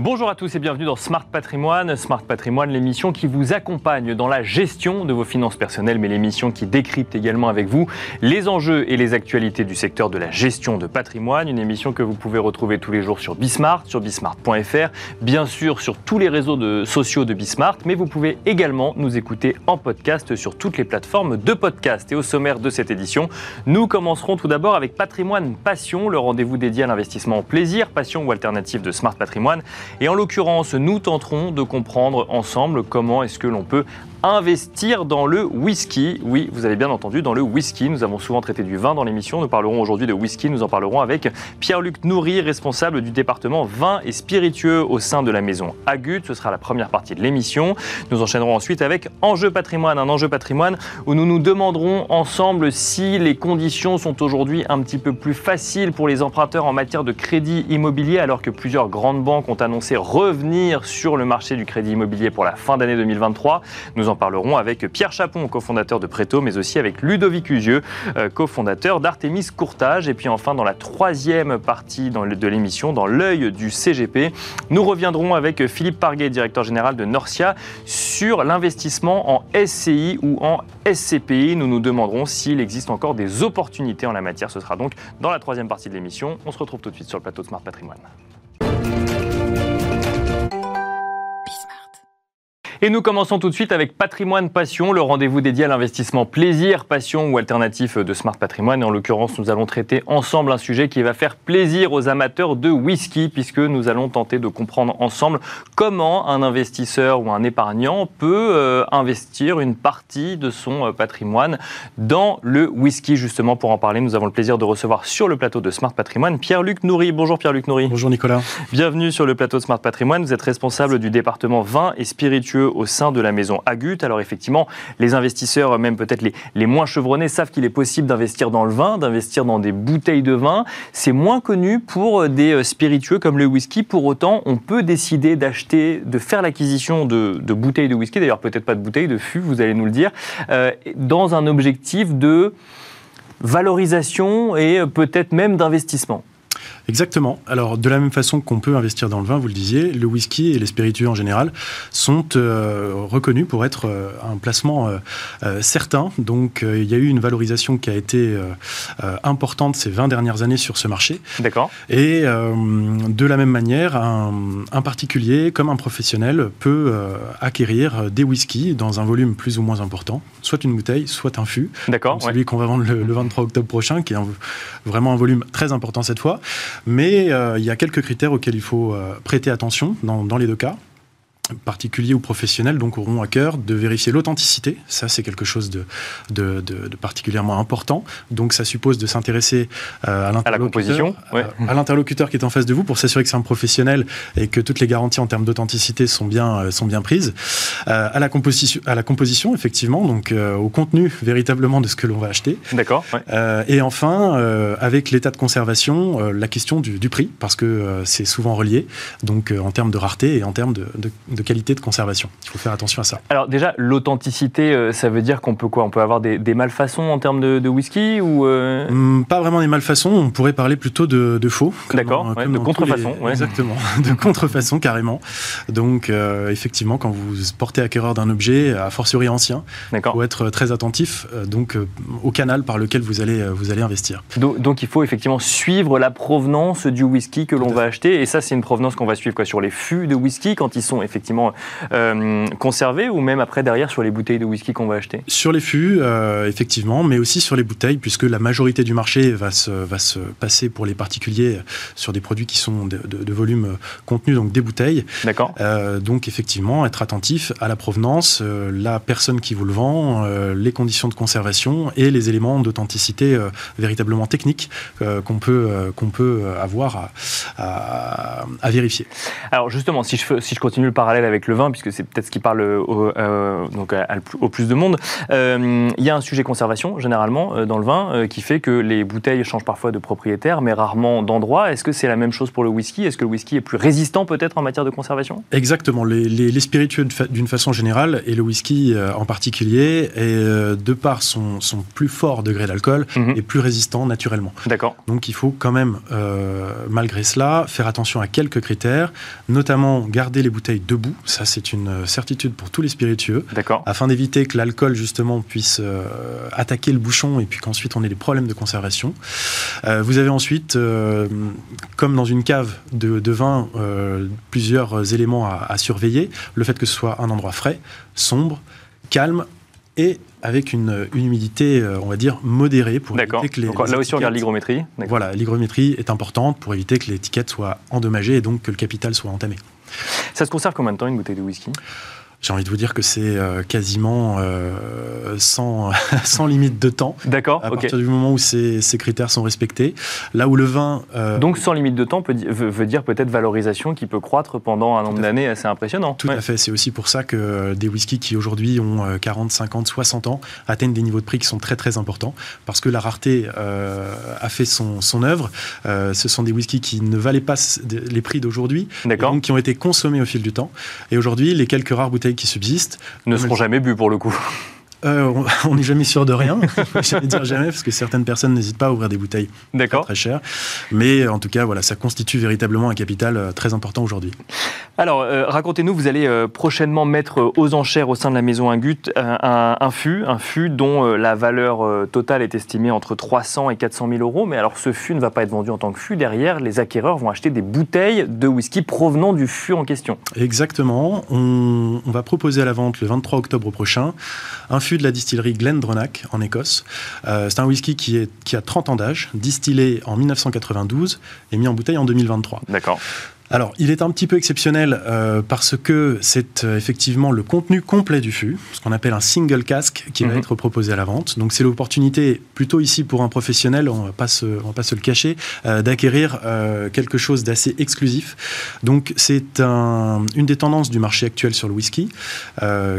Bonjour à tous et bienvenue dans Smart Patrimoine. Smart Patrimoine, l'émission qui vous accompagne dans la gestion de vos finances personnelles, mais l'émission qui décrypte également avec vous les enjeux et les actualités du secteur de la gestion de patrimoine. Une émission que vous pouvez retrouver tous les jours sur Bismart, sur bismart.fr, bien sûr sur tous les réseaux sociaux de Bismart, mais vous pouvez également nous écouter en podcast sur toutes les plateformes de podcast. Et au sommaire de cette édition, nous commencerons tout d'abord avec Patrimoine Passion, le rendez-vous dédié à l'investissement en plaisir, passion ou alternative de Smart Patrimoine. Et en l'occurrence, nous tenterons de comprendre ensemble comment est-ce que l'on peut investir dans le whisky. Oui, vous avez bien entendu, dans le whisky. Nous avons souvent traité du vin dans l'émission. Nous parlerons aujourd'hui de whisky. Nous en parlerons avec Pierre-Luc Nourry, responsable du département vin et spiritueux au sein de la maison Agut. Ce sera la première partie de l'émission. Nous enchaînerons ensuite avec Enjeu patrimoine, un enjeu patrimoine où nous nous demanderons ensemble si les conditions sont aujourd'hui un petit peu plus faciles pour les emprunteurs en matière de crédit immobilier alors que plusieurs grandes banques ont annoncé revenir sur le marché du crédit immobilier pour la fin d'année 2023. Nous nous en parlerons avec Pierre Chapon, cofondateur de Préto, mais aussi avec Ludovic Usieux, euh, cofondateur d'Artemis Courtage. Et puis enfin, dans la troisième partie de l'émission, dans l'œil du CGP, nous reviendrons avec Philippe Parguet, directeur général de Norcia, sur l'investissement en SCI ou en SCPI. Nous nous demanderons s'il existe encore des opportunités en la matière. Ce sera donc dans la troisième partie de l'émission. On se retrouve tout de suite sur le plateau de Smart Patrimoine. Et nous commençons tout de suite avec Patrimoine Passion, le rendez-vous dédié à l'investissement plaisir, passion ou alternatif de Smart Patrimoine. Et en l'occurrence, nous allons traiter ensemble un sujet qui va faire plaisir aux amateurs de whisky, puisque nous allons tenter de comprendre ensemble comment un investisseur ou un épargnant peut euh, investir une partie de son euh, patrimoine dans le whisky. Justement, pour en parler, nous avons le plaisir de recevoir sur le plateau de Smart Patrimoine Pierre-Luc Nourry. Bonjour Pierre-Luc Nourry. Bonjour Nicolas. Bienvenue sur le plateau de Smart Patrimoine. Vous êtes responsable du département vin et spiritueux au sein de la maison Agut. Alors effectivement, les investisseurs, même peut-être les, les, moins chevronnés, savent qu'il est possible d'investir dans le vin, d'investir dans des bouteilles de vin. C'est moins connu pour des euh, spiritueux comme le whisky. Pour autant, on peut décider d'acheter, de faire l'acquisition de, de, bouteilles de whisky, d'ailleurs peut-être pas de bouteilles, de fûts, vous allez nous le dire, euh, dans un objectif de valorisation et peut-être même d'investissement. Exactement. Alors, de la même façon qu'on peut investir dans le vin, vous le disiez, le whisky et les spiritueux en général sont euh, reconnus pour être euh, un placement euh, certain. Donc, il y a eu une valorisation qui a été importante ces 20 dernières années sur ce marché. D'accord. Et de la même manière, un, particulier comme un professionnel peut acquérir des whiskies dans un volume plus ou moins important, soit une bouteille, soit un fût. D'accord. Celui qu'on va vendre le, 23 octobre prochain, qui est vraiment un volume très important cette fois. Mais euh, il y a quelques critères auxquels il faut euh, prêter attention dans les deux cas particuliers ou professionnels donc auront à cœur de vérifier l'authenticité. Ça, c'est quelque chose de, de, de, particulièrement important. Donc, ça suppose de s'intéresser euh, à l'interlocuteur, ouais. à, l'interlocuteur qui est en face de vous pour s'assurer que c'est un professionnel et que toutes les garanties en termes d'authenticité sont bien euh, sont bien prises. Euh, à la composition, à la composition, effectivement, donc euh, au contenu véritablement de ce que l'on va acheter. D'accord. Ouais. Euh, et enfin, euh, avec l'état de conservation, la question du, du prix, parce que c'est souvent relié. Donc, en termes de rareté et en termes de, de qualité de conservation. Il faut faire attention à ça. Alors déjà, l'authenticité, euh, ça veut dire qu'on peut quoi? On peut avoir des, des, malfaçons en termes de, de whisky ou euh... mmh, Pas vraiment des malfaçons, on pourrait parler plutôt de, de faux. D'accord, ouais, de contrefaçon. Les... Ouais. Exactement, de contrefaçon carrément. Donc euh, effectivement, quand vous portez acquéreur d'un objet, a fortiori ancien, il faut être très attentif donc, au canal par lequel vous allez, vous allez investir. Donc, donc, il faut effectivement suivre la provenance du whisky que l'on va acheter, et ça c'est une provenance qu'on va suivre quoi, sur les fûts de whisky quand ils sont effectivement effectivement euh, conservés ou même après derrière sur les bouteilles de whisky qu'on va acheter? Sur les fûts, euh, effectivement, mais aussi sur les bouteilles, puisque la majorité du marché va se, va se passer pour les particuliers sur des produits qui sont de, de, de volume contenu, donc des bouteilles. D'accord. Euh, donc effectivement, être attentif à la provenance, euh, la personne qui vous le vend, euh, les conditions de conservation et les éléments d'authenticité euh, véritablement techniques qu'on peut, qu'on peut avoir à, à, à, vérifier. Alors justement, si je, si je continue le parallèle parallèle avec le vin, puisque c'est peut-être ce qui parle au, donc au plus de monde. il y a un sujet conservation, généralement, dans le vin, qui fait que les bouteilles changent parfois de propriétaire, mais rarement d'endroit. Est-ce que c'est la même chose pour le whisky? Est-ce que le whisky est plus résistant peut-être en matière de conservation? Exactement. Les, spiritueux d'une façon générale, et le whisky en particulier, est, de par son, plus fort degré d'alcool, mhm. est plus résistant naturellement. D'accord. Donc il faut quand même, malgré cela, faire attention à quelques critères, notamment garder les bouteilles debout. Ça, c'est une certitude pour tous les spiritueux. D'accord. Afin d'éviter que l'alcool, justement, puisse euh, attaquer le bouchon et puis qu'ensuite on ait des problèmes de conservation. Euh, vous avez ensuite, euh, comme dans une cave de, vin, plusieurs éléments à, à surveiller. Le fait que ce soit un endroit frais, sombre, calme et avec une, humidité, euh, on va dire, modérée pour éviter que les. Donc, là aussi, on regarde l'hygrométrie. Voilà, l'hygrométrie est importante pour éviter que l'étiquette soit endommagée et donc que le capital soit entamé. Ça se conserve combien de temps une bouteille de whisky? J'ai envie de vous dire que c'est euh, quasiment euh, sans, sans, limite de temps. D'accord. À partir du moment où ces, ces, critères sont respectés. Là où le vin. Euh, Donc sans limite de temps peut, veut, dire peut-être valorisation qui peut croître pendant un nombre d'années assez impressionnant. Tout à fait. C'est aussi pour ça que des whiskies qui aujourd'hui ont 40, 50, 60 ans atteignent des niveaux de prix qui sont très très importants. Parce que la rareté a fait son, son œuvre. ce sont des whiskies qui ne valaient pas les prix d'aujourd'hui. Donc qui ont été consommés au fil du temps. Et aujourd'hui, les quelques rares bouteilles qui subsistent. Ne seront jamais bu pour le coup. Euh, on n'est jamais sûr de rien. Je ne dire jamais parce que certaines personnes n'hésitent pas à ouvrir des bouteilles très, très chères. Mais en tout cas, voilà, ça constitue véritablement un capital euh, très important aujourd'hui. Alors, euh, racontez-nous, vous allez prochainement mettre aux enchères au sein de la maison Ingut un, un, fût, un fût dont la valeur totale est estimée entre 300 et 400 000 euros. Mais alors, ce fût ne va pas être vendu en tant que fût. Derrière, les acquéreurs vont acheter des bouteilles de whisky provenant du fût en question. Exactement. On, on va proposer à la vente le 23 octobre prochain un fût de la distillerie Glendronach en Écosse. Euh, c'est un whisky qui, est, qui a 30 ans d'âge, distillé en 1992 et mis en bouteille en 2023. D'accord. Alors, il est un petit peu exceptionnel euh, parce que c'est euh, effectivement le contenu complet du fût, ce qu'on appelle un single casque, qui va mhm. être proposé à la vente. Donc, c'est l'opportunité, plutôt ici pour un professionnel, on ne va pas se, le cacher, euh, d'acquérir quelque chose d'assez exclusif. Donc, c'est une des tendances du marché actuel sur le whisky,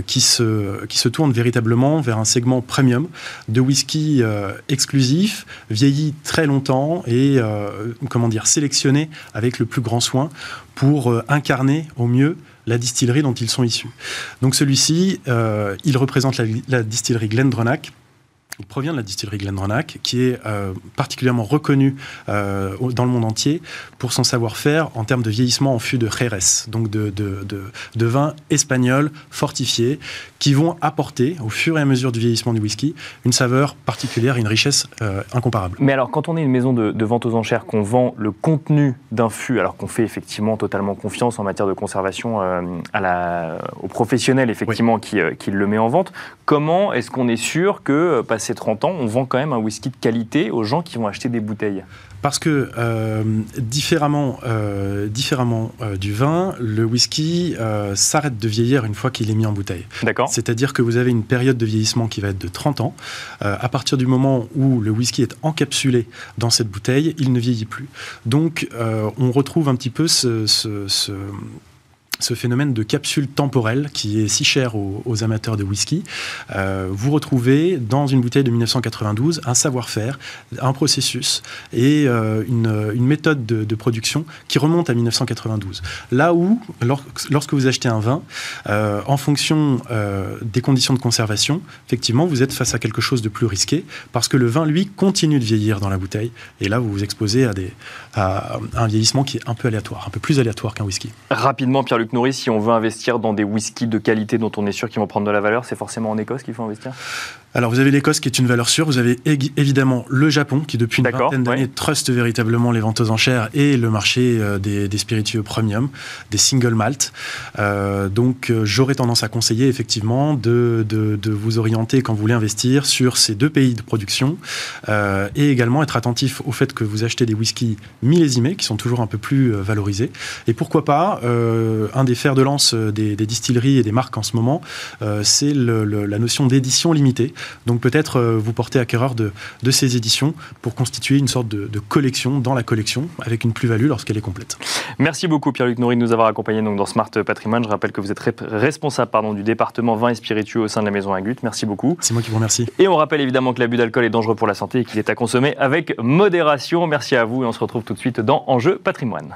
qui, se, qui se tourne véritablement vers un segment premium de whisky exclusif, vieilli très longtemps et, comment dire, sélectionné avec le plus grand soin pour euh, incarner au mieux la distillerie dont ils sont issus. Donc celui-ci, euh, il représente la, la distillerie Glendronach, provient de la distillerie Glendronach, qui est euh, particulièrement reconnue euh, dans le monde entier pour son savoir-faire en termes de vieillissement en fût de Jerez, donc de, de, de, vins espagnols fortifiés, qui vont apporter, au fur et à mesure du vieillissement du whisky, une saveur particulière une richesse euh, incomparable. Mais alors, quand on est une maison de, vente aux enchères, qu'on vend le contenu d'un fût, alors qu'on fait effectivement totalement confiance en matière de conservation à la, aux professionnels effectivement qui, qui, le met en vente, comment est-ce qu'on est sûr que, passé 30 ans, on vend quand même un whisky de qualité aux gens qui vont acheter des bouteilles parce que euh, différemment, euh, différemment euh, du vin, le whisky s'arrête de vieillir une fois qu'il est mis en bouteille. D'accord. C'est-à-dire que vous avez une période de vieillissement qui va être de 30 ans. à partir du moment où le whisky est encapsulé dans cette bouteille, il ne vieillit plus. Donc on retrouve un petit peu ce, ce ce phénomène de capsule temporelle qui est si cher aux, amateurs de whisky. Euh, vous retrouvez dans une bouteille de 1992 un savoir-faire, un processus et euh, une, méthode de, production qui remonte à 1992. Là où, lorsque vous achetez un vin, euh, en fonction des conditions de conservation, effectivement, vous êtes face à quelque chose de plus risqué parce que le vin, lui, continue de vieillir dans la bouteille. Et là, vous vous exposez à, des, à un vieillissement qui est un peu aléatoire, un peu plus aléatoire qu'un whisky. Rapidement, Pierre-Luc Nourri, si on veut investir dans des whiskies de qualité dont on est sûr qu'ils vont prendre de la valeur, c'est forcément en Écosse qu'il faut investir? Alors vous avez l'Écosse qui est une valeur sûre, vous avez évidemment le Japon qui depuis une vingtaine d'années truste véritablement les ventes aux enchères et le marché euh, des, spiritueux premium, des single malt. Euh, donc euh, j'aurais tendance à conseiller effectivement de, vous orienter quand vous voulez investir sur ces deux pays de production et également être attentif au fait que vous achetez des whiskies millésimés qui sont toujours un peu plus valorisés. Et pourquoi pas, un des fers de lance des, distilleries et des marques en ce moment, c'est la notion d'édition limitée. Donc peut-être vous porter acquéreur de, de ces éditions pour constituer une sorte de, de collection dans la collection avec une plus-value lorsqu'elle est complète. Merci beaucoup Pierre-Luc Nourri de nous avoir accompagnés donc, dans Smart Patrimoine. Je rappelle que vous êtes responsable pardon, du département vin et spiritueux au sein de la maison Agut. Merci beaucoup. C'est moi qui vous remercie. Et on rappelle évidemment que l'abus d'alcool est dangereux pour la santé et qu'il est à consommer avec modération. Merci à vous et on se retrouve tout de suite dans Enjeu Patrimoine.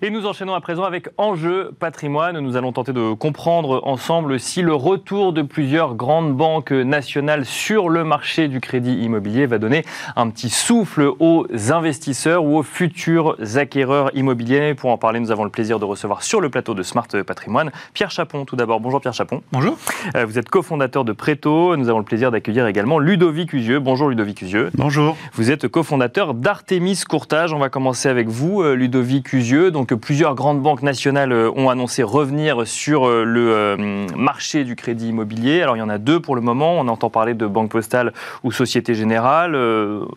Et nous enchaînons à présent avec Enjeu patrimoine. Nous allons tenter de comprendre ensemble si le retour de plusieurs grandes banques nationales sur le marché du crédit immobilier va donner un petit souffle aux investisseurs ou aux futurs acquéreurs immobiliers. Pour en parler, nous avons le plaisir de recevoir sur le plateau de Smart Patrimoine Pierre Chapon tout d'abord. Bonjour Pierre Chapon. Bonjour. Euh, vous êtes cofondateur de Préto. Nous avons le plaisir d'accueillir également Ludovic Usieux. Bonjour Ludovic Usieux. Bonjour. Vous êtes cofondateur d'Artemis Courtage. On va commencer avec vous, euh, Ludovic Usieux. Donc plusieurs grandes banques nationales euh, ont annoncé revenir sur euh, le euh, marché du crédit immobilier. Alors il y en a deux pour le moment. On entend parler de Banque Postale ou Société Générale.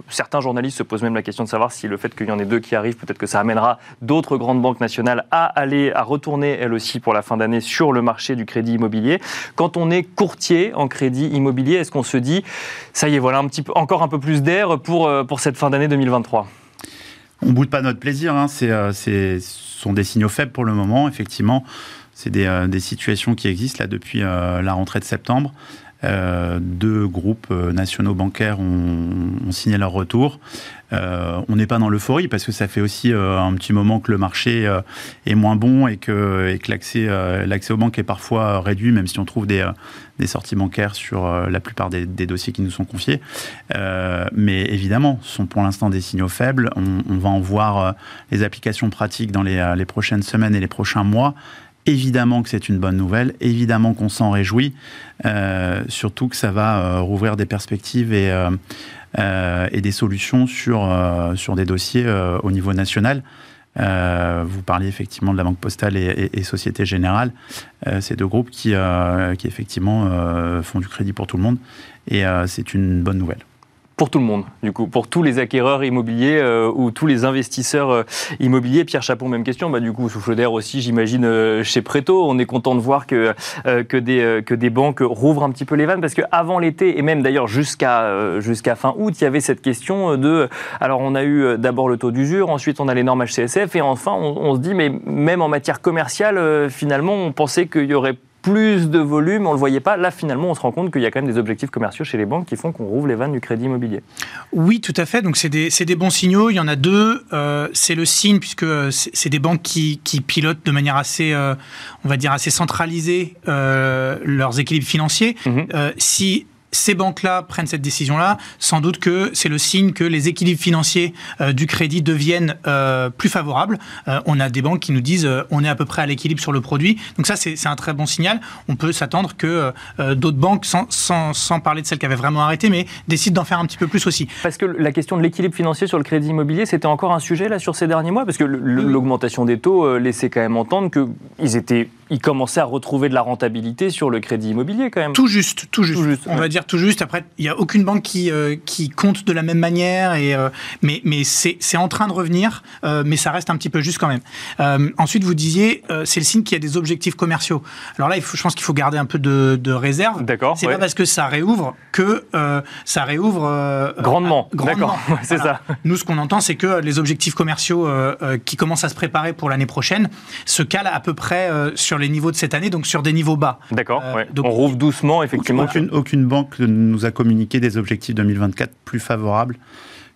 certains journalistes se posent même la question de savoir si le fait qu'il y en ait deux qui arrivent, peut-être que ça amènera d'autres grandes banques nationales à aller, à retourner elles aussi pour la fin d'année sur le marché du crédit immobilier. Quand on est courtier en crédit immobilier, est-ce qu'on se dit, ça y est, voilà encore un peu plus d'air pour, pour cette fin d'année 2023 on boude pas notre plaisir. Hein. C'est, ce sont des signaux faibles pour le moment. Effectivement, c'est des, des situations qui existent là depuis la rentrée de septembre. Euh, deux groupes nationaux bancaires ont, signé leur retour. Euh, on n'est pas dans l'euphorie parce que ça fait aussi euh, un petit moment que le marché euh, est moins bon et que, l'accès, aux banques est parfois réduit, même si on trouve des, sorties bancaires sur la plupart des, dossiers qui nous sont confiés. mais évidemment, ce sont pour l'instant des signaux faibles. On, va en voir les applications pratiques dans les prochaines semaines et les prochains mois. Évidemment que c'est une bonne nouvelle, évidemment qu'on s'en réjouit, surtout que ça va rouvrir des perspectives et, euh, des solutions sur, euh, des dossiers euh, au niveau national. vous parliez effectivement de la Banque Postale et, et, Société Générale. c'est deux groupes qui, qui effectivement font du crédit pour tout le monde et c'est une bonne nouvelle pour tout le monde, du coup, pour tous les acquéreurs immobiliers euh, ou tous les investisseurs euh, immobiliers. Pierre Chapon, même question. Bah, du coup, souffle d'air aussi, j'imagine, euh, chez Préto. On est content de voir que, des, que des banques rouvrent un petit peu les vannes parce qu'avant l'été, et même d'ailleurs jusqu'à jusqu'à fin août, il y avait cette question de. Alors, on a eu d'abord le taux d'usure, ensuite on a les normes HCSF, et enfin, on, on, se dit, mais même en matière commerciale, finalement, on pensait qu'il y aurait plus de volume, on ne le voyait pas. Là, finalement, on se rend compte qu'il y a quand même des objectifs commerciaux chez les banques qui font qu'on rouvre les vannes du crédit immobilier. Oui, tout à fait. Donc, c'est des, des, bons signaux. Il y en a deux. Euh, c'est le signe, puisque c'est des banques qui, qui, pilotent de manière assez, euh, on va dire, assez centralisée euh, leurs équilibres financiers. Mhm. si ces banques-là prennent cette décision-là, sans doute que c'est le signe que les équilibres financiers euh, du crédit deviennent euh, plus favorables. Euh, on a des banques qui nous disent on est à peu près à l'équilibre sur le produit. Donc ça, c'est un très bon signal. On peut s'attendre que d'autres banques, sans, sans, sans, parler de celles qui avaient vraiment arrêté, mais décident d'en faire un petit peu plus aussi. Parce que la question de l'équilibre financier sur le crédit immobilier, c'était encore un sujet là sur ces derniers mois, parce que l'augmentation des taux laissait quand même entendre qu'ils étaient ils commençaient à retrouver de la rentabilité sur le crédit immobilier quand même. Tout juste, tout juste. Tout juste on va dire tout juste. Après, il n'y a aucune banque qui, euh, qui compte de la même manière, et, euh, mais, mais c'est en train de revenir, euh, mais ça reste un petit peu juste quand même. ensuite, vous disiez, c'est le signe qu'il y a des objectifs commerciaux. Alors là, il faut, je pense qu'il faut garder un peu de, de réserve. D'accord. C'est pas parce que ça réouvre que ça réouvre grandement. grandement. D'accord, c'est ça. Nous, ce qu'on entend, c'est que les objectifs commerciaux qui commencent à se préparer pour l'année prochaine se calent à peu près sur les niveaux de cette année, donc sur des niveaux bas. D'accord. Euh, on rouvre doucement, effectivement. Aucune, aucune banque nous a communiqué des objectifs 2024 plus favorables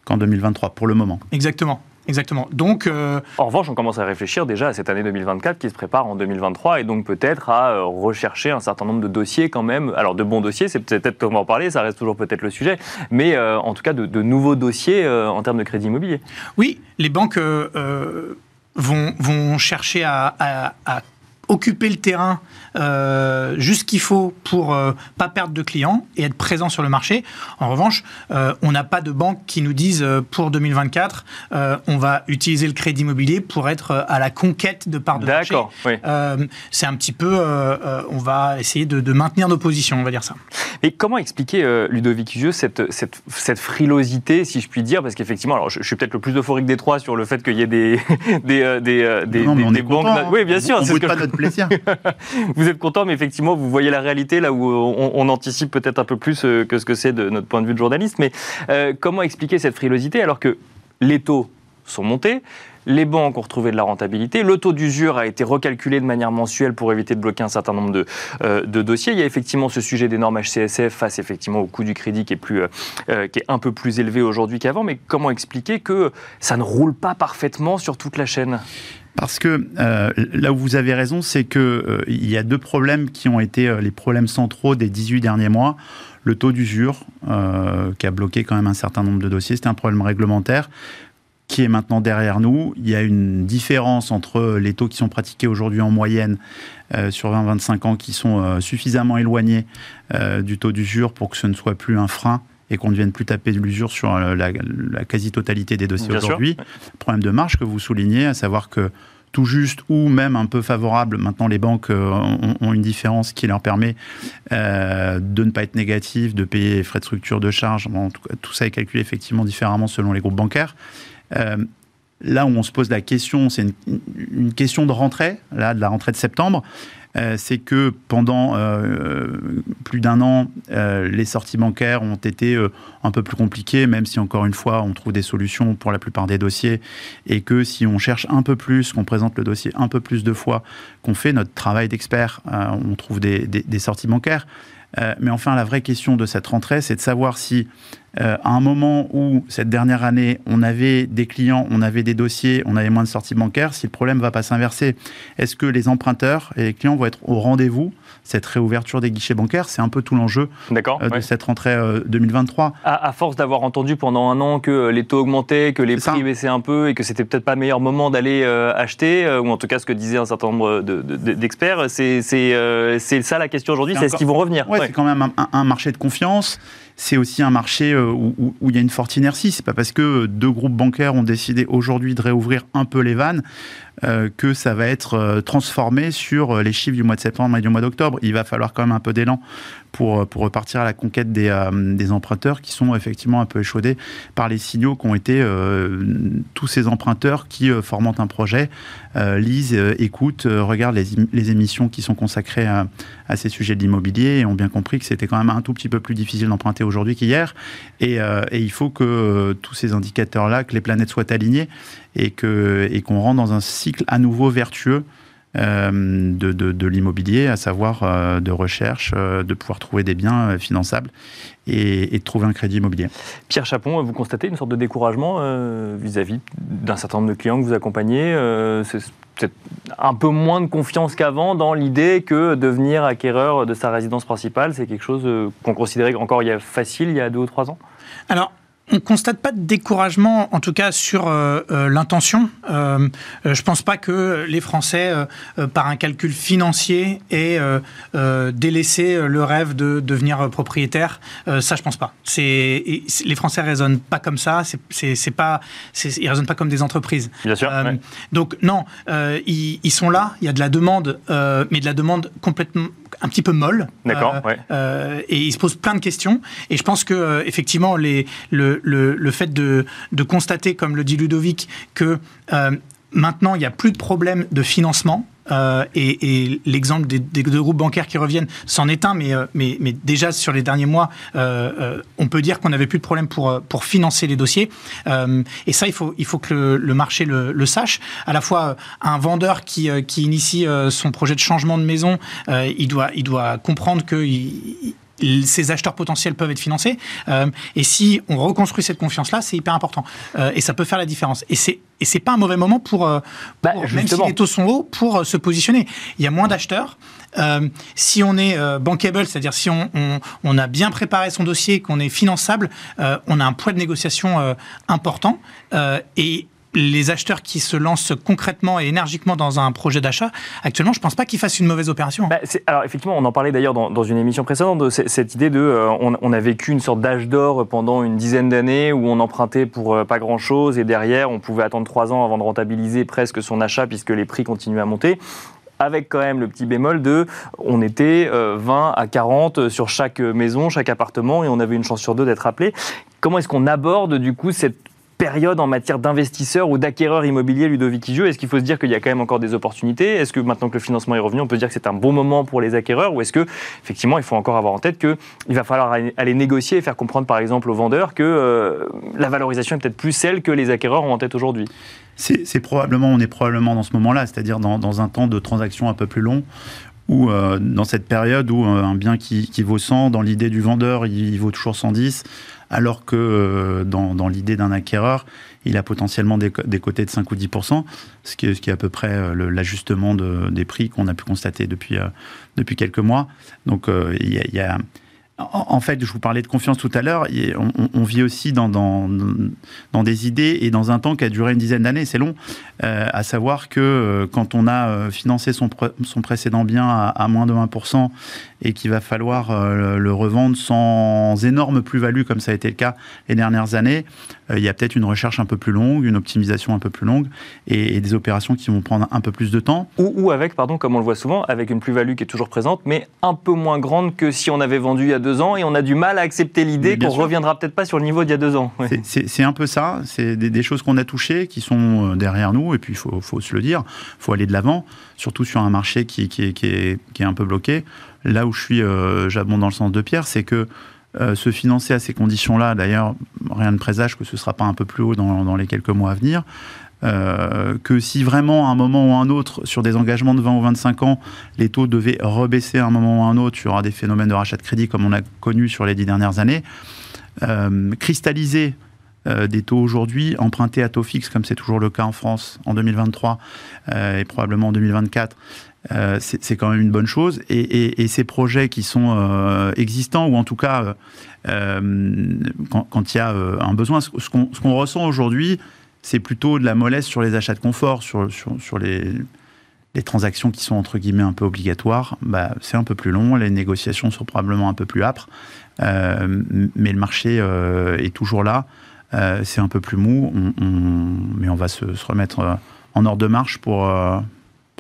qu'en 2023, pour le moment. Exactement. Exactement. Donc, euh, En revanche, on commence à réfléchir déjà à cette année 2024 qui se prépare en 2023 et donc peut-être à euh, rechercher un certain nombre de dossiers quand même. Alors, de bons dossiers, c'est peut-être comment en parler, ça reste toujours peut-être le sujet, mais en tout cas de, nouveaux dossiers en termes de crédit immobilier. Oui, les banques vont, vont chercher à, à occuper le terrain euh, juste qu'il faut pour euh, pas perdre de clients et être présent sur le marché. En revanche, euh, on n'a pas de banques qui nous disent euh, pour 2024, on va utiliser le crédit immobilier pour être à la conquête de parts de marché. D'accord. Oui. C'est un petit peu, on va essayer de, de, maintenir nos positions, on va dire ça. Et comment expliquer, Ludovic Hugieux, cette, cette, cette, frilosité, si je puis dire, parce qu'effectivement, alors je, suis peut-être le plus euphorique des trois sur le fait qu'il y ait des, des, des, des, des, banques. Hein. Oui, bien sûr. On ne pas notre vous êtes content, mais effectivement, vous voyez la réalité là où on, anticipe peut-être un peu plus que ce que c'est de notre point de vue de journaliste. Mais comment expliquer cette frilosité alors que les taux sont montés les banques ont retrouvé de la rentabilité. Le taux d'usure a été recalculé de manière mensuelle pour éviter de bloquer un certain nombre de, euh, dossiers. Il y a effectivement ce sujet des normes HCSF face effectivement au coût du crédit qui est, plus, euh, euh, qui est un peu plus élevé aujourd'hui qu'avant. Mais comment expliquer que ça ne roule pas parfaitement sur toute la chaîne? Parce que là où vous avez raison, c'est qu'il il y a deux problèmes qui ont été les problèmes centraux des 18 derniers mois. Le taux d'usure, qui a bloqué quand même un certain nombre de dossiers, c'était un problème réglementaire qui est maintenant derrière nous. Il y a une différence entre les taux qui sont pratiqués aujourd'hui en moyenne euh, sur 20-25 ans qui sont euh, suffisamment éloignés euh, du taux d'usure pour que ce ne soit plus un frein et qu'on ne vienne plus taper de l'usure sur la, quasi-totalité des dossiers aujourd'hui. Problème de marge que vous soulignez, à savoir que tout juste ou même un peu favorable, maintenant les banques ont, une différence qui leur permet de ne pas être négatif, de payer les frais de structure de charge. tout, tout ça est calculé effectivement différemment selon les groupes bancaires. Euh, là où on se pose la question, c'est une, question de rentrée, là, de la rentrée de septembre. Euh, c'est que pendant euh, plus d'un an, les sorties bancaires ont été un peu plus compliquées, même si encore une fois, on trouve des solutions pour la plupart des dossiers, et que si on cherche un peu plus, qu'on présente le dossier un peu plus de fois, qu'on fait notre travail d'expert, on trouve des sorties bancaires. Mais enfin, la vraie question de cette rentrée, c'est de savoir si euh, à un moment où, cette dernière année, on avait des clients, on avait des dossiers, on avait moins de sorties bancaires, si le problème ne va pas s'inverser, est-ce que les emprunteurs et les clients vont être au rendez-vous cette réouverture des guichets bancaires, c'est un peu tout l'enjeu euh, de cette rentrée 2023. Euh, à, force d'avoir entendu pendant un an que les taux augmentaient, que les prix baissaient un peu et que c'était peut-être pas le meilleur moment d'aller acheter, ou en tout cas ce que disaient un certain nombre d'experts, c'est ça la question aujourd'hui, c'est est-ce qu'ils vont revenir? Ouais, C'est quand même un marché de confiance c'est aussi un marché euh, où, il y a une forte inertie. C'est pas parce que deux groupes bancaires ont décidé aujourd'hui de réouvrir un peu les vannes euh, que ça va être euh, transformé sur les chiffres du mois de septembre et du mois d'octobre. Il va falloir quand même un peu d'élan pour, pour repartir à la conquête des, des, emprunteurs qui sont effectivement un peu échaudés par les signaux qu'ont été tous ces emprunteurs qui forment un projet, lisent, écoutent, regardent les, émissions qui sont consacrées à, ces sujets de l'immobilier et ont bien compris que c'était quand même un tout petit peu plus difficile d'emprunter aujourd'hui qu'hier. Et, euh, il faut que euh, tous ces indicateurs-là, que les planètes soient alignées et qu'on rentre dans un cycle à nouveau vertueux euh, de, de, l'immobilier, à savoir de recherche, de pouvoir trouver des biens finançables et, et, de trouver un crédit immobilier. Pierre Chapon, vous constatez une sorte de découragement vis-à-vis d'un certain nombre de clients que vous accompagnez peut-être un peu moins de confiance qu'avant dans l'idée que devenir acquéreur de sa résidence principale, c'est quelque chose euh, qu'on considérait encore il y a facile il y a deux ou trois ans? Alors, on constate pas de découragement, en tout cas sur euh, euh, l'intention. Euh, je pense pas que les Français, par un calcul financier, aient délaissé le rêve de devenir propriétaire. ça, je pense pas. C'est les Français raisonnent pas comme ça. C'est pas, ils raisonnent pas comme des entreprises. Bien sûr. Donc non, ils, ils, sont là. Il y a de la demande, mais de la demande complètement un petit peu molle. D'accord. Euh, et il se pose plein de questions. Et je pense que euh, effectivement, les, le, le, le, fait de, de, constater, comme le dit Ludovic, que euh, maintenant il n'y a plus de problème de financement. Euh, et, l'exemple des, deux groupes bancaires qui reviennent s'en est un, mais, euh, mais, déjà sur les derniers mois, euh, on peut dire qu'on n'avait plus de problème pour, pour financer les dossiers. et ça, il faut, il faut que le, marché le, sache. À la fois, un vendeur qui, qui initie son projet de changement de maison, il, doit, il doit comprendre que ces acheteurs potentiels peuvent être financés. Euh, et si on reconstruit cette confiance-là, c'est hyper important. Euh, et ça peut faire la différence. Et c'est et c'est pas un mauvais moment pour, euh, bah, même si les taux sont hauts, pour se positionner. Il y a moins d'acheteurs. si on est bankable, c'est-à-dire si on, on, on, a bien préparé son dossier, qu'on est finançable, on a un poids de négociation important. et les acheteurs qui se lancent concrètement et énergiquement dans un projet d'achat, actuellement, je ne pense pas qu'ils fassent une mauvaise opération. Bah, alors effectivement, on en parlait d'ailleurs dans, une émission précédente, de cette idée de, euh, on, a vécu une sorte d'âge d'or pendant une dizaine d'années où on empruntait pour euh, pas grand-chose et derrière, on pouvait attendre trois ans avant de rentabiliser presque son achat puisque les prix continuaient à monter avec quand même le petit bémol de on était 20 euh, à 40 sur chaque maison, chaque appartement et on avait une chance sur deux d'être appelé. Comment est-ce qu'on aborde du coup cette période en matière d'investisseurs ou d'acquéreurs immobiliers, Ludovic Igieux Est-ce qu'il faut se dire qu'il y a quand même encore des opportunités? Est-ce que maintenant que le financement est revenu, on peut dire que c'est un bon moment pour les acquéreurs? Ou est-ce que, effectivement, il faut encore avoir en tête qu'il va falloir aller négocier et faire comprendre, par exemple, aux vendeurs que euh, la valorisation est peut-être plus celle que les acquéreurs ont en tête aujourd'hui? C'est probablement, on est probablement dans ce moment-là, c'est-à-dire dans, un temps de transaction un peu plus long, ou euh, dans cette période où euh, un bien qui, vaut 100, dans l'idée du vendeur, il, vaut toujours 110, alors que euh, dans, dans l'idée d'un acquéreur, il a potentiellement des, des, côtés de 5 ou 10 ce qui est, ce qui est à peu près l'ajustement de, des prix qu'on a pu constater depuis, depuis quelques mois. Donc il y a, en fait, je vous parlais de confiance tout à l'heure, on, vit aussi dans, dans, dans, des idées et dans un temps qui a duré une dizaine d'années, c'est long, euh, à savoir que euh, quand on a euh, financé son, son précédent bien à, à moins de 1% et qu'il va falloir le revendre sans énorme plus-value comme ça a été le cas les dernières années, il y a peut-être une recherche un peu plus longue, une optimisation un peu plus longue et, des opérations qui vont prendre un peu plus de temps. Ou, ou avec, pardon, comme on le voit souvent, avec une plus-value qui est toujours présente, mais un peu moins grande que si on avait vendu il y a deux ans et on a du mal à accepter l'idée qu'on reviendra peut-être pas sur le niveau d'il y a deux ans. C'est un peu ça, c'est des, choses qu'on a touchées qui sont euh, derrière nous et puis il faut, faut, se le dire, il faut aller de l'avant, surtout sur un marché qui, qui, est, qui, est, qui, est, un peu bloqué. Là où je suis, euh, j'abonde dans le sens de Pierre, c'est que euh, se financer à ces conditions-là, d'ailleurs, rien ne présage que ce ne sera pas un peu plus haut dans, les quelques mois à venir. Euh, que si vraiment à un moment ou à un autre, sur des engagements de 20 ou 25 ans, les taux devaient rebaisser à un moment ou à un autre, il y aura des phénomènes de rachat de crédit comme on a connu sur les dix dernières années. Cristalliser des taux aujourd'hui, empruntés à taux fixe, comme c'est toujours le cas en France en 2023 et probablement en 2024, c'est quand même une bonne chose. Et, ces projets qui sont existants, ou en tout cas quand il y a un besoin, ce qu'on ressent aujourd'hui, c'est plutôt de la mollesse sur les achats de confort, sur, les, transactions qui sont entre guillemets un peu obligatoires. Bah, c'est un peu plus long, les négociations sont probablement un peu plus âpres, euh, mais le marché euh, est toujours là. Euh, c'est un peu plus mou, mais on va se remettre en ordre de marche pour,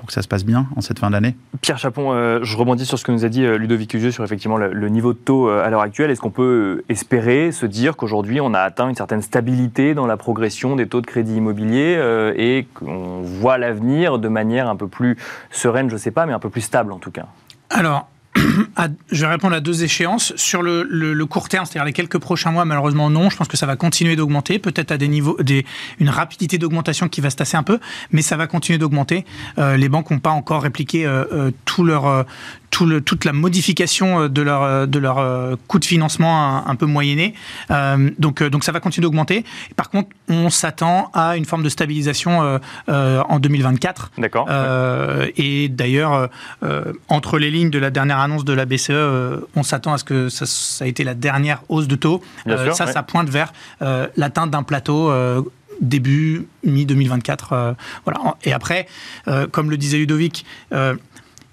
pour que ça se passe bien en cette fin d'année Pierre Chapon, euh, je rebondis sur ce que nous a dit euh, Ludovic Ugieux sur effectivement le, niveau de taux euh, à l'heure actuelle. Est-ce qu'on peut espérer se dire qu'aujourd'hui on a atteint une certaine stabilité dans la progression des taux de crédit immobilier et qu'on voit l'avenir de manière un peu plus sereine, je ne sais pas, mais un peu plus stable en tout cas? Alors, je vais répondre à deux échéances. Sur le, court terme, c'est-à-dire les quelques prochains mois, malheureusement non. Je pense que ça va continuer d'augmenter, peut-être à des niveaux, des, une rapidité d'augmentation qui va se tasser un peu, mais ça va continuer d'augmenter. Euh, les banques n'ont pas encore répliqué euh, euh, tout leur le, toute la modification de leur, de leur coût de financement un, peu moyenné. donc, donc ça va continuer d'augmenter. Par contre, on s'attend à une forme de stabilisation en 2024. D'accord. Et d'ailleurs, entre les lignes de la dernière annonce de la BCE, on s'attend à ce que ça, ça, a été la dernière hausse de taux. ça, ça pointe vers l'atteinte d'un plateau début mi-2024. voilà. Et après, comme le disait Ludovic,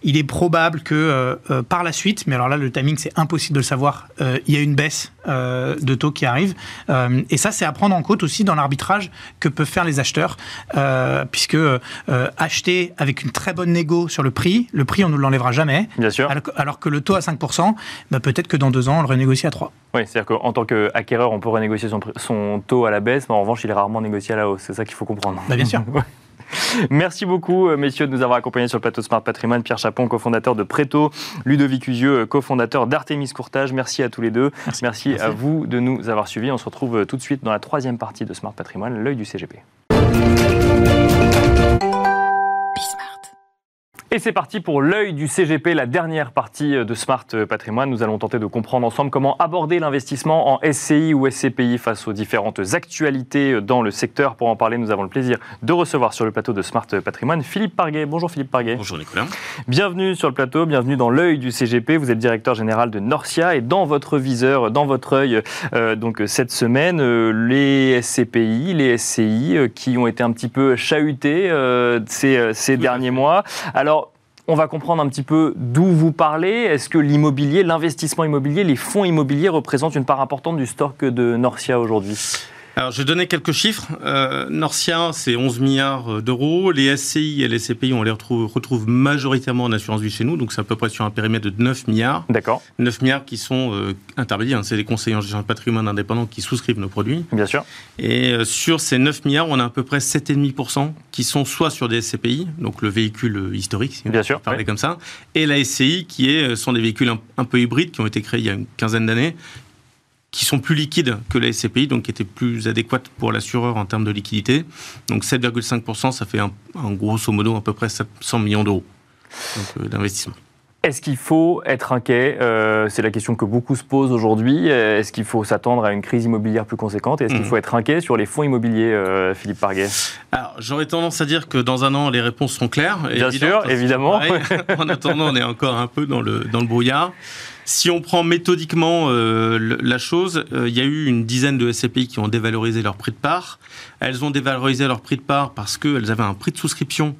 il est probable que euh, euh, par la suite, mais alors là le timing c'est impossible de le savoir, euh, il y a une baisse de taux qui arrive. et ça c'est à prendre en compte aussi dans l'arbitrage que peuvent faire les acheteurs, puisque acheter avec une très bonne négo sur le prix, le prix on ne l'enlèvera jamais. Bien sûr. Alors, que le taux à 5%, bah, peut-être que dans deux ans on le renégocie à 3. Oui, c'est-à-dire qu'en tant qu'acquéreur on peut renégocier son, taux à la baisse, mais en revanche il est rarement négocié à la hausse. C'est ça qu'il faut comprendre. Bah, bien sûr. Merci beaucoup, euh, messieurs, de nous avoir accompagnés sur le plateau Smart Patrimoine. Pierre Chapon, cofondateur de Préto, Ludovic Usieux, cofondateur d'Artemis Courtage. Merci à tous les deux. Merci, à vous de nous avoir suivis. On se retrouve euh, tout de suite dans la troisième partie de Smart Patrimoine, l'œil du CGP. Et c'est parti pour l'œil du CGP, la dernière partie de Smart Patrimoine. Nous allons tenter de comprendre ensemble comment aborder l'investissement en SCI ou SCPI face aux différentes actualités dans le secteur. Pour en parler, nous avons le plaisir de recevoir sur le plateau de Smart Patrimoine Philippe Parguet. Bonjour Philippe Parguet. Bonjour Nicolas. Bienvenue sur le plateau, bienvenue dans l'œil du CGP. Vous êtes directeur général de Norcia et dans votre viseur, dans votre œil, euh, donc cette semaine, euh, les SCPI, les SCI euh, qui ont été un petit peu chahutés ces, ces derniers mois. Alors, on va comprendre un petit peu d'où vous parlez. Est-ce que l'immobilier, l'investissement immobilier, les fonds immobiliers représentent une part importante du stock de Norcia aujourd'hui? Alors, je vais donner quelques chiffres. Euh, Norcia, c'est 11 milliards d'euros. Les SCI et les SCPI, on les retrouve, retrouve, majoritairement en assurance vie chez nous, donc c'est à peu près sur un périmètre de 9 milliards. D'accord. 9 milliards qui sont euh, intermédiaires, hein. c'est les conseillers en gestion de patrimoine indépendants qui souscrivent nos produits. Bien sûr. Et euh, sur ces 9 milliards, on a à peu près 7,5% qui sont soit sur des SCPI, donc le véhicule euh, historique, si Bien on sûr, parler oui. comme ça, et la SCI qui est, euh, sont des véhicules un, un peu hybrides qui ont été créés il y a une quinzaine d'années, qui sont plus liquides que la SCPI, donc qui étaient plus adéquates pour l'assureur en termes de liquidité. Donc 7,5%, ça fait un, un grosso modo à peu près 700 millions d'euros euh, d'investissement. Est-ce qu'il faut être inquiet? Euh, C'est la question que beaucoup se posent aujourd'hui. Est-ce qu'il faut s'attendre à une crise immobilière plus conséquente? Est-ce qu'il Mhm. faut être inquiet sur les fonds immobiliers, euh, Philippe Parguet? Alors, j'aurais tendance à dire que dans un an, les réponses seront claires. Bien sûr, évidemment. en attendant, on est encore un peu dans le, dans le brouillard. Si on prend méthodiquement euh, la chose, euh, il y a eu une dizaine de SCPI qui ont dévalorisé leur prix de part. Elles ont dévalorisé leur prix de part parce qu'elles avaient un prix de souscription,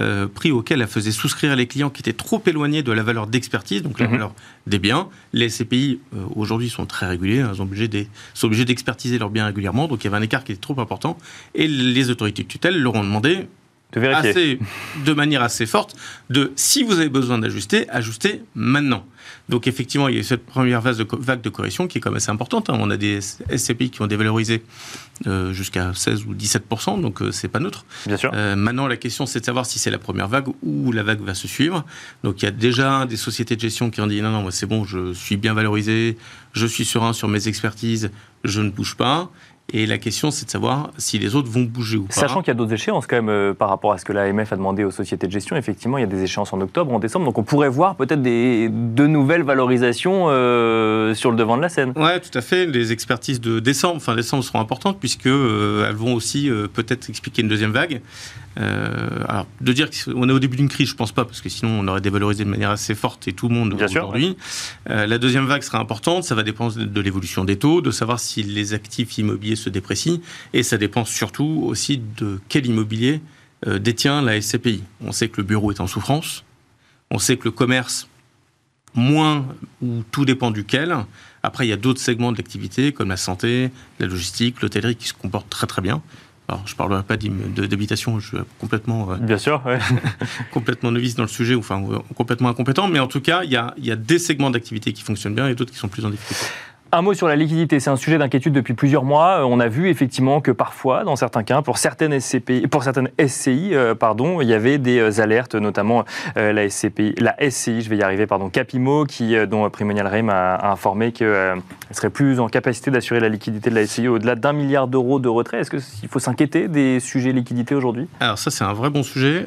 euh, prix auquel elles faisaient souscrire les clients qui étaient trop éloignés de la valeur d'expertise, donc la Mhm. valeur des biens. Les SCPI, euh, aujourd'hui, sont très réguliers. Elles sont obligées des- sont obligées d'expertiser leurs biens régulièrement. Donc il y avait un écart qui était trop important. Et les autorités de tutelle leur ont demandé De vérifier. assez, de manière assez forte de si vous avez besoin d'ajuster, ajustez maintenant. Donc effectivement, il y a eu cette première phase de co- vague de correction qui est quand même assez importante. hein. On a des SCPI qui ont dévalorisé euh, jusqu'à 16 ou 17% donc euh, c'est pas neutre. Bien sûr. Euh, maintenant, la question, c'est de savoir si c'est la première vague ou la vague va se suivre. Donc, il y a déjà des sociétés de gestion qui ont dit non, non, moi, c'est bon, je suis bien valorisé, je suis serein sur mes expertises, je ne bouge pas. Et la question, c'est de savoir si les autres vont bouger ou pas. Sachant qu'il y a d'autres échéances quand même euh, par rapport à ce que l'AMF a demandé aux sociétés de gestion, effectivement, il y a des échéances en octobre, en décembre, donc on pourrait voir peut-être des, de nouvelles valorisations euh, sur le devant de la scène. Ouais, tout à fait. Les expertises de décembre, fin décembre, seront importantes puisque euh, elles vont aussi peut-être expliquer une deuxième vague. Euh, alors, de dire qu'on est au début d'une crise, je pense pas, parce que sinon on aurait dévalorisé de manière assez forte et tout le monde aujourd'hui. Euh, la deuxième vague sera importante. Ça va dépendre de, de l'évolution des taux, de savoir si les actifs immobiliers se déprécient, et ça dépend surtout aussi de quel immobilier euh, détient la SCPI. On sait que le bureau est en souffrance. On sait que le commerce moins ou tout dépend duquel. Après, il y a d'autres segments de l'activité comme la santé, la logistique, l'hôtellerie qui se comportent très très bien. Alors, je ne parlerai pas d'habitation, je suis complètement, euh, Bien sûr, ouais. complètement novice dans le sujet, ou enfin euh, complètement incompétent, mais en tout cas, il y a, il y a des segments d'activité qui fonctionnent bien et d'autres qui sont plus en difficulté. Un mot sur la liquidité, c'est un sujet d'inquiétude depuis plusieurs mois. Euh, On a vu effectivement que parfois, dans certains cas, pour certaines pour certaines SCI, euh, pardon, il y avait des euh, alertes, notamment la SCPI, la SCI, je vais y arriver, pardon, Capimo, qui, dont Primonial Reim a, informé qu'elle serait plus en capacité d'assurer la liquidité de la SCI au-delà d'un milliard d'euros de retrait. Est-ce qu'il faut s'inquiéter des sujets liquidité aujourd'hui? Alors ça, c'est un vrai bon sujet.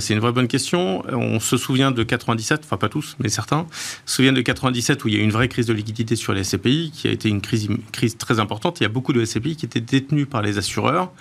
C'est une vraie bonne question. On se souvient de 97, enfin pas tous, mais certains, se souviennent de 97 où il y a eu une vraie crise de liquidité sur les SCPI, qui a été une crise, très importante. Il y a beaucoup de SCPI qui étaient détenus par les assureurs.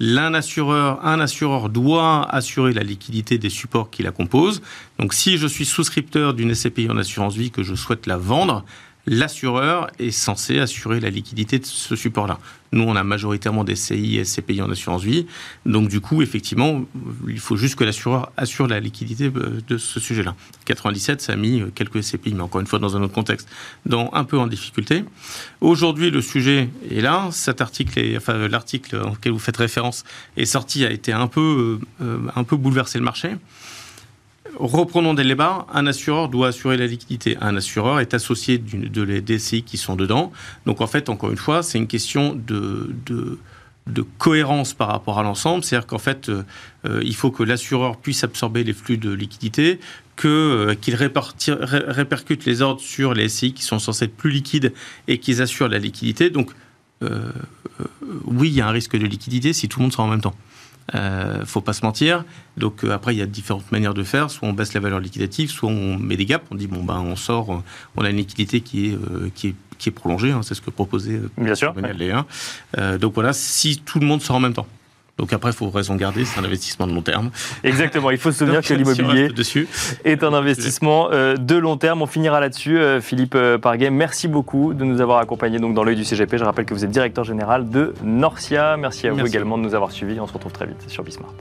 Un assureur doit assurer la liquidité des supports qui la composent. Donc, si je suis souscripteur d'une SCPI en assurance vie que je souhaite la vendre, l'assureur est censé assurer la liquidité de ce support-là. Nous, on a majoritairement des CI et SCPI en assurance vie. Donc, du coup, effectivement, il faut juste que l'assureur assure la liquidité euh, de ce sujet-là. 97, ça a mis euh, quelques SCPI, mais encore une fois, dans un autre contexte, dans, un peu en difficulté. Aujourd'hui, le sujet est là. Cet article, enfin, l'article auquel vous faites référence est sorti, a été un peu, euh, un peu bouleversé le marché. Reprenons le débats. Un assureur doit assurer la liquidité. Un assureur est associé de les qui sont dedans. Donc en fait, encore une fois, c'est une question de, cohérence par rapport à l'ensemble. C'est-à-dire qu'en fait, euh, euh, il faut que l'assureur puisse absorber les flux de liquidité, euh, qu'il répercute les ordres sur les SCI qui sont censés être plus liquides et qu'ils assurent la liquidité. Donc oui, il y a un risque de liquidité si tout le monde sera en même temps. Euh, faut pas se mentir. Donc euh, après, il y a différentes manières de faire. Soit on baisse la valeur liquidative, soit on met des gaps. On dit bon ben on sort, euh, on a une liquidité qui est euh, qui est qui est prolongée. hein. c'est ce que proposait Bien sûr. Donc voilà, si tout le monde sort en même temps. Donc après, il faut raison garder. C'est un investissement de long terme. Exactement. Il faut se souvenir Donc, que l'immobilier est un investissement euh, de long terme. On finira là-dessus. Euh, Philippe euh, Parguet, merci beaucoup de nous avoir accompagnés donc, dans l'œil du CGP. Je rappelle que vous êtes directeur général de Norcia. Merci à vous Merci. également de nous avoir suivis. On se retrouve très vite sur Bismart.